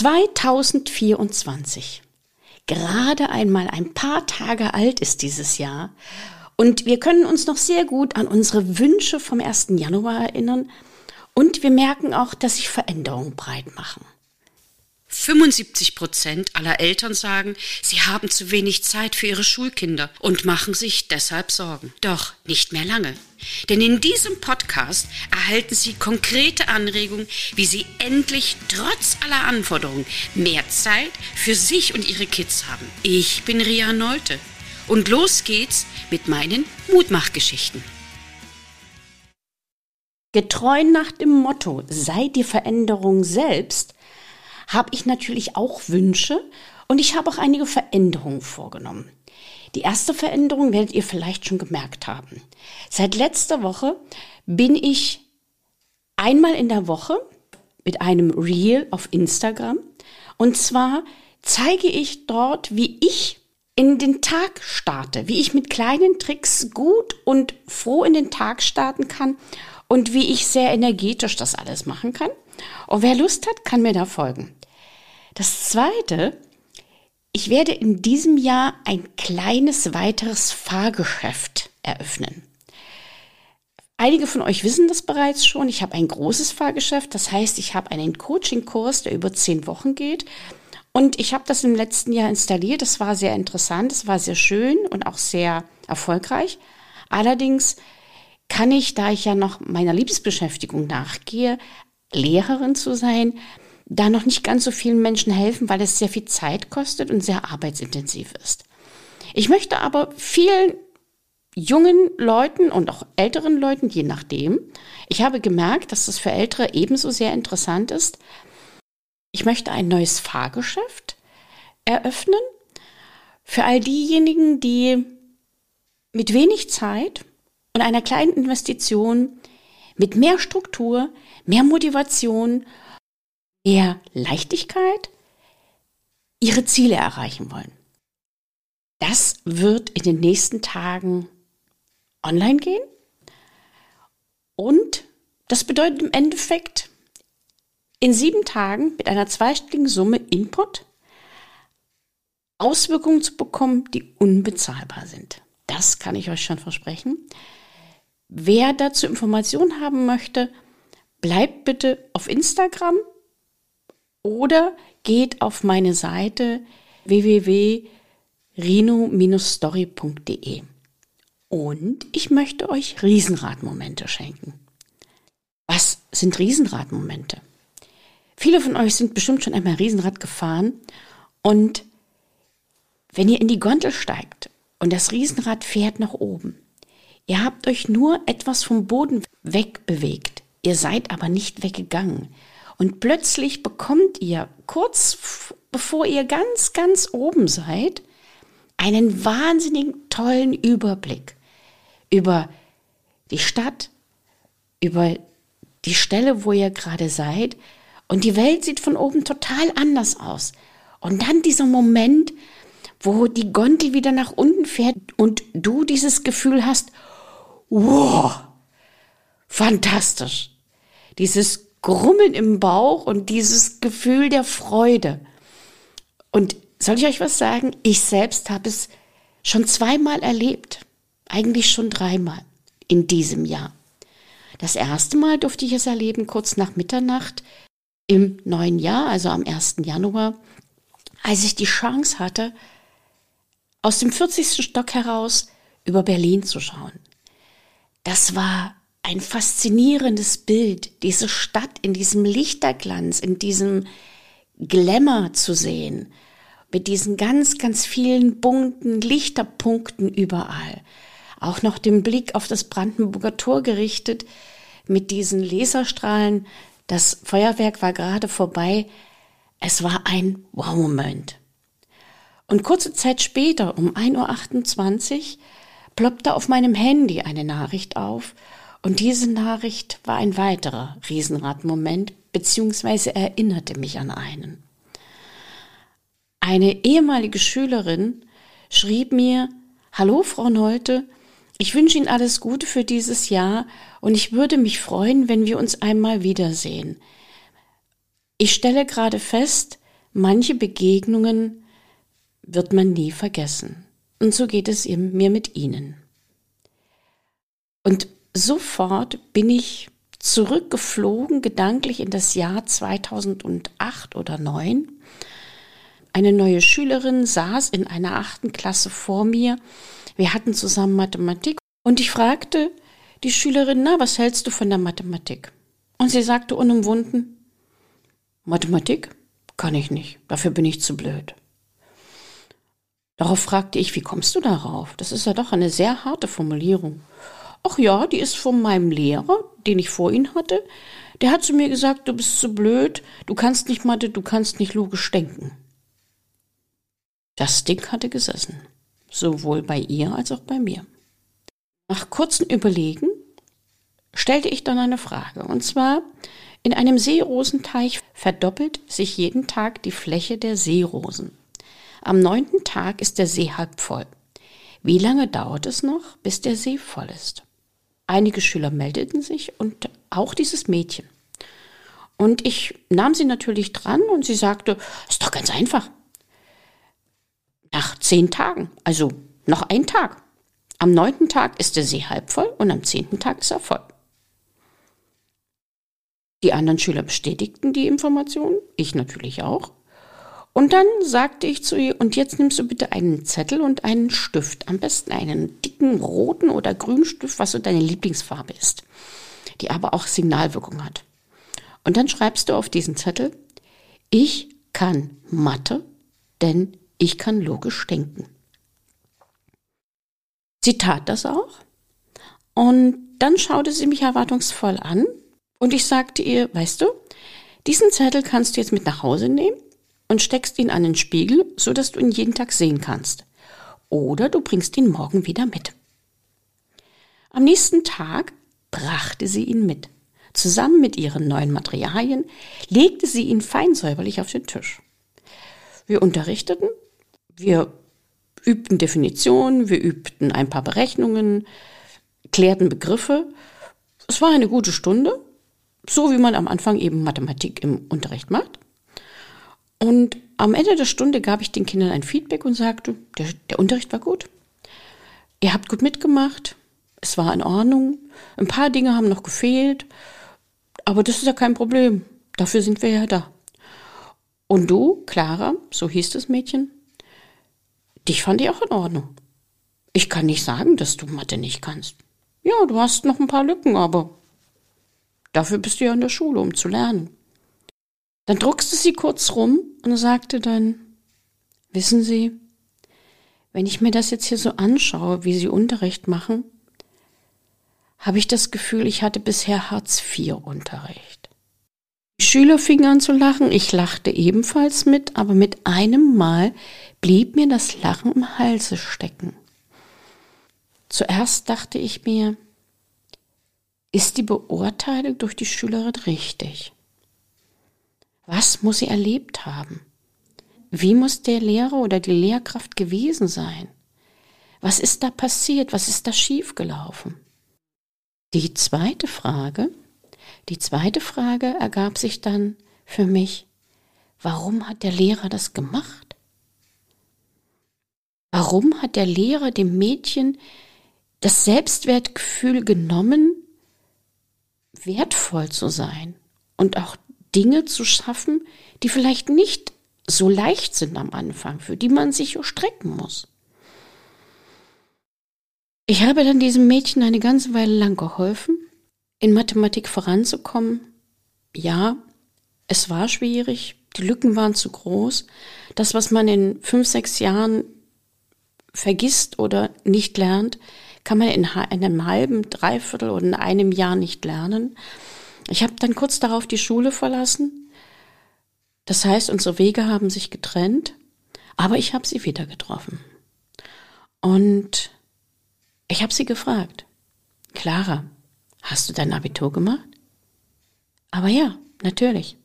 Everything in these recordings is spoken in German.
2024. Gerade einmal ein paar Tage alt ist dieses Jahr und wir können uns noch sehr gut an unsere Wünsche vom 1. Januar erinnern und wir merken auch, dass sich Veränderungen breit machen. 75 Prozent aller Eltern sagen, sie haben zu wenig Zeit für ihre Schulkinder und machen sich deshalb Sorgen. Doch nicht mehr lange. Denn in diesem Podcast erhalten Sie konkrete Anregungen, wie Sie endlich trotz aller Anforderungen mehr Zeit für sich und Ihre Kids haben. Ich bin Ria Neute und los geht's mit meinen Mutmachgeschichten. Getreu nach dem Motto, sei die Veränderung selbst, habe ich natürlich auch Wünsche und ich habe auch einige Veränderungen vorgenommen. Die erste Veränderung werdet ihr vielleicht schon gemerkt haben. Seit letzter Woche bin ich einmal in der Woche mit einem Reel auf Instagram und zwar zeige ich dort, wie ich in den Tag starte, wie ich mit kleinen Tricks gut und froh in den Tag starten kann und wie ich sehr energetisch das alles machen kann. Und wer Lust hat, kann mir da folgen. Das zweite, ich werde in diesem Jahr ein kleines weiteres Fahrgeschäft eröffnen. Einige von euch wissen das bereits schon. Ich habe ein großes Fahrgeschäft. Das heißt, ich habe einen Coaching-Kurs, der über zehn Wochen geht. Und ich habe das im letzten Jahr installiert. Das war sehr interessant, es war sehr schön und auch sehr erfolgreich. Allerdings kann ich, da ich ja noch meiner Liebesbeschäftigung nachgehe, Lehrerin zu sein, da noch nicht ganz so vielen Menschen helfen, weil es sehr viel Zeit kostet und sehr arbeitsintensiv ist. Ich möchte aber vielen jungen Leuten und auch älteren Leuten, je nachdem, ich habe gemerkt, dass das für Ältere ebenso sehr interessant ist. Ich möchte ein neues Fahrgeschäft eröffnen für all diejenigen, die mit wenig Zeit und einer kleinen Investition, mit mehr Struktur, mehr Motivation mehr Leichtigkeit ihre Ziele erreichen wollen. Das wird in den nächsten Tagen online gehen. Und das bedeutet im Endeffekt in sieben Tagen mit einer zweistelligen Summe Input Auswirkungen zu bekommen, die unbezahlbar sind. Das kann ich euch schon versprechen. Wer dazu Informationen haben möchte, bleibt bitte auf Instagram oder geht auf meine Seite www.rino-story.de. Und ich möchte euch Riesenradmomente schenken. Was sind Riesenradmomente? Viele von euch sind bestimmt schon einmal Riesenrad gefahren und wenn ihr in die Gondel steigt und das Riesenrad fährt nach oben, ihr habt euch nur etwas vom Boden wegbewegt, ihr seid aber nicht weggegangen. Und plötzlich bekommt ihr kurz bevor ihr ganz, ganz oben seid, einen wahnsinnigen tollen Überblick über die Stadt, über die Stelle, wo ihr gerade seid. Und die Welt sieht von oben total anders aus. Und dann dieser Moment, wo die Gondel wieder nach unten fährt und du dieses Gefühl hast, wow, fantastisch. Dieses Grummeln im Bauch und dieses Gefühl der Freude. Und soll ich euch was sagen? Ich selbst habe es schon zweimal erlebt. Eigentlich schon dreimal in diesem Jahr. Das erste Mal durfte ich es erleben kurz nach Mitternacht im neuen Jahr, also am 1. Januar, als ich die Chance hatte, aus dem 40. Stock heraus über Berlin zu schauen. Das war ein faszinierendes Bild, diese Stadt in diesem Lichterglanz, in diesem Glamour zu sehen, mit diesen ganz, ganz vielen bunten Lichterpunkten überall. Auch noch den Blick auf das Brandenburger Tor gerichtet, mit diesen Laserstrahlen. Das Feuerwerk war gerade vorbei. Es war ein Wow-Moment. Und kurze Zeit später, um 1.28 Uhr, ploppte auf meinem Handy eine Nachricht auf und diese Nachricht war ein weiterer Riesenradmoment, beziehungsweise erinnerte mich an einen. Eine ehemalige Schülerin schrieb mir, Hallo, Frau Neute, ich wünsche Ihnen alles Gute für dieses Jahr und ich würde mich freuen, wenn wir uns einmal wiedersehen. Ich stelle gerade fest, manche Begegnungen wird man nie vergessen. Und so geht es mir mit Ihnen. Und sofort bin ich zurückgeflogen, gedanklich in das Jahr 2008 oder 2009. Eine neue Schülerin saß in einer achten Klasse vor mir. Wir hatten zusammen Mathematik und ich fragte die Schülerin, na, was hältst du von der Mathematik? Und sie sagte unumwunden, Mathematik kann ich nicht, dafür bin ich zu blöd. Darauf fragte ich, wie kommst du darauf? Das ist ja doch eine sehr harte Formulierung. Ach ja, die ist von meinem Lehrer, den ich vor ihm hatte. Der hat zu mir gesagt, du bist zu blöd, du kannst nicht Mathe, du kannst nicht logisch denken. Das Ding hatte gesessen, sowohl bei ihr als auch bei mir. Nach kurzem Überlegen stellte ich dann eine Frage, und zwar, in einem Seerosenteich verdoppelt sich jeden Tag die Fläche der Seerosen. Am neunten Tag ist der See halb voll. Wie lange dauert es noch, bis der See voll ist? Einige Schüler meldeten sich und auch dieses Mädchen. Und ich nahm sie natürlich dran und sie sagte, ist doch ganz einfach. Nach zehn Tagen, also noch ein Tag. Am neunten Tag ist der See halb voll und am zehnten Tag ist er voll. Die anderen Schüler bestätigten die Information, ich natürlich auch. Und dann sagte ich zu ihr, und jetzt nimmst du bitte einen Zettel und einen Stift, am besten einen dicken roten oder grünen Stift, was so deine Lieblingsfarbe ist, die aber auch Signalwirkung hat. Und dann schreibst du auf diesen Zettel, ich kann Mathe, denn ich kann logisch denken. Sie tat das auch. Und dann schaute sie mich erwartungsvoll an und ich sagte ihr, weißt du, diesen Zettel kannst du jetzt mit nach Hause nehmen und steckst ihn an den Spiegel, so dass du ihn jeden Tag sehen kannst. Oder du bringst ihn morgen wieder mit. Am nächsten Tag brachte sie ihn mit. Zusammen mit ihren neuen Materialien legte sie ihn fein säuberlich auf den Tisch. Wir unterrichteten, wir übten Definitionen, wir übten ein paar Berechnungen, klärten Begriffe. Es war eine gute Stunde so wie man am Anfang eben Mathematik im Unterricht macht. Und am Ende der Stunde gab ich den Kindern ein Feedback und sagte, der, der Unterricht war gut. Ihr habt gut mitgemacht. Es war in Ordnung. Ein paar Dinge haben noch gefehlt. Aber das ist ja kein Problem. Dafür sind wir ja da. Und du, Clara, so hieß das Mädchen, dich fand ich auch in Ordnung. Ich kann nicht sagen, dass du Mathe nicht kannst. Ja, du hast noch ein paar Lücken, aber Dafür bist du ja in der Schule, um zu lernen. Dann druckste sie kurz rum und sagte dann, wissen Sie, wenn ich mir das jetzt hier so anschaue, wie Sie Unterricht machen, habe ich das Gefühl, ich hatte bisher Hartz-IV-Unterricht. Die Schüler fingen an zu lachen, ich lachte ebenfalls mit, aber mit einem Mal blieb mir das Lachen im Halse stecken. Zuerst dachte ich mir, ist die Beurteilung durch die Schülerin richtig? Was muss sie erlebt haben? Wie muss der Lehrer oder die Lehrkraft gewesen sein? Was ist da passiert? Was ist da schiefgelaufen? Die zweite Frage, die zweite Frage ergab sich dann für mich, warum hat der Lehrer das gemacht? Warum hat der Lehrer dem Mädchen das Selbstwertgefühl genommen, wertvoll zu sein und auch Dinge zu schaffen, die vielleicht nicht so leicht sind am Anfang, für die man sich strecken muss. Ich habe dann diesem Mädchen eine ganze Weile lang geholfen, in Mathematik voranzukommen. Ja, es war schwierig, die Lücken waren zu groß. Das, was man in fünf, sechs Jahren vergisst oder nicht lernt, kann man in einem halben, dreiviertel oder in einem Jahr nicht lernen. Ich habe dann kurz darauf die Schule verlassen. Das heißt, unsere Wege haben sich getrennt, aber ich habe sie wieder getroffen. Und ich habe sie gefragt, Clara, hast du dein Abitur gemacht? Aber ja, natürlich.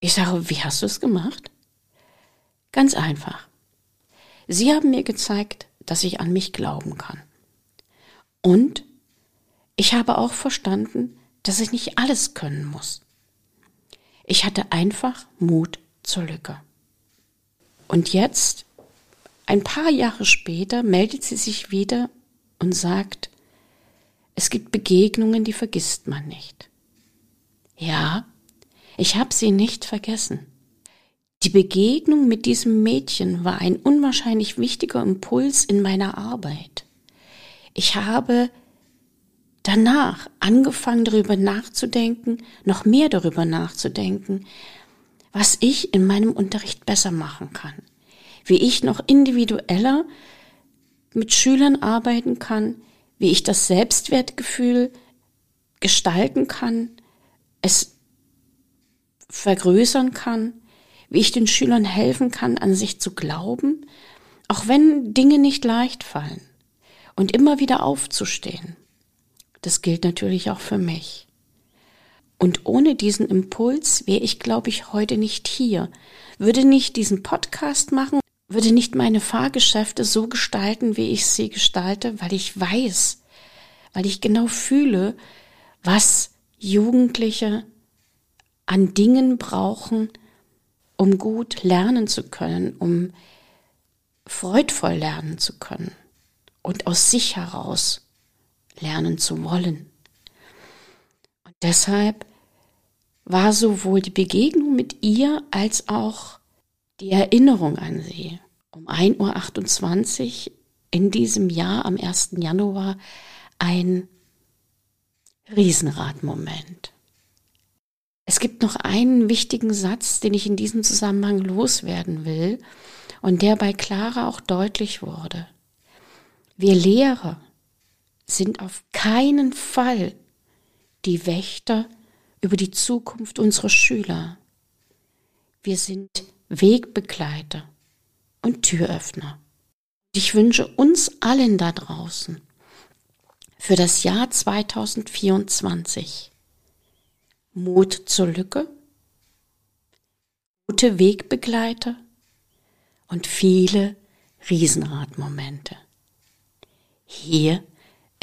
Ich sage, wie hast du es gemacht? Ganz einfach. Sie haben mir gezeigt, dass ich an mich glauben kann. Und ich habe auch verstanden, dass ich nicht alles können muss. Ich hatte einfach Mut zur Lücke. Und jetzt, ein paar Jahre später, meldet sie sich wieder und sagt, es gibt Begegnungen, die vergisst man nicht. Ja, ich habe sie nicht vergessen. Die Begegnung mit diesem Mädchen war ein unwahrscheinlich wichtiger Impuls in meiner Arbeit. Ich habe danach angefangen darüber nachzudenken, noch mehr darüber nachzudenken, was ich in meinem Unterricht besser machen kann, wie ich noch individueller mit Schülern arbeiten kann, wie ich das Selbstwertgefühl gestalten kann, es vergrößern kann, wie ich den Schülern helfen kann, an sich zu glauben, auch wenn Dinge nicht leicht fallen und immer wieder aufzustehen. Das gilt natürlich auch für mich. Und ohne diesen Impuls wäre ich, glaube ich, heute nicht hier, würde nicht diesen Podcast machen, würde nicht meine Fahrgeschäfte so gestalten, wie ich sie gestalte, weil ich weiß, weil ich genau fühle, was Jugendliche an Dingen brauchen, um gut lernen zu können, um freudvoll lernen zu können und aus sich heraus lernen zu wollen. Und deshalb war sowohl die Begegnung mit ihr als auch die Erinnerung an sie um 1.28 Uhr in diesem Jahr am 1. Januar ein Riesenradmoment. Es gibt noch einen wichtigen Satz, den ich in diesem Zusammenhang loswerden will und der bei Clara auch deutlich wurde. Wir Lehrer sind auf keinen Fall die Wächter über die Zukunft unserer Schüler. Wir sind Wegbegleiter und Türöffner. Ich wünsche uns allen da draußen für das Jahr 2024 Mut zur Lücke, gute Wegbegleiter und viele Riesenradmomente. Hier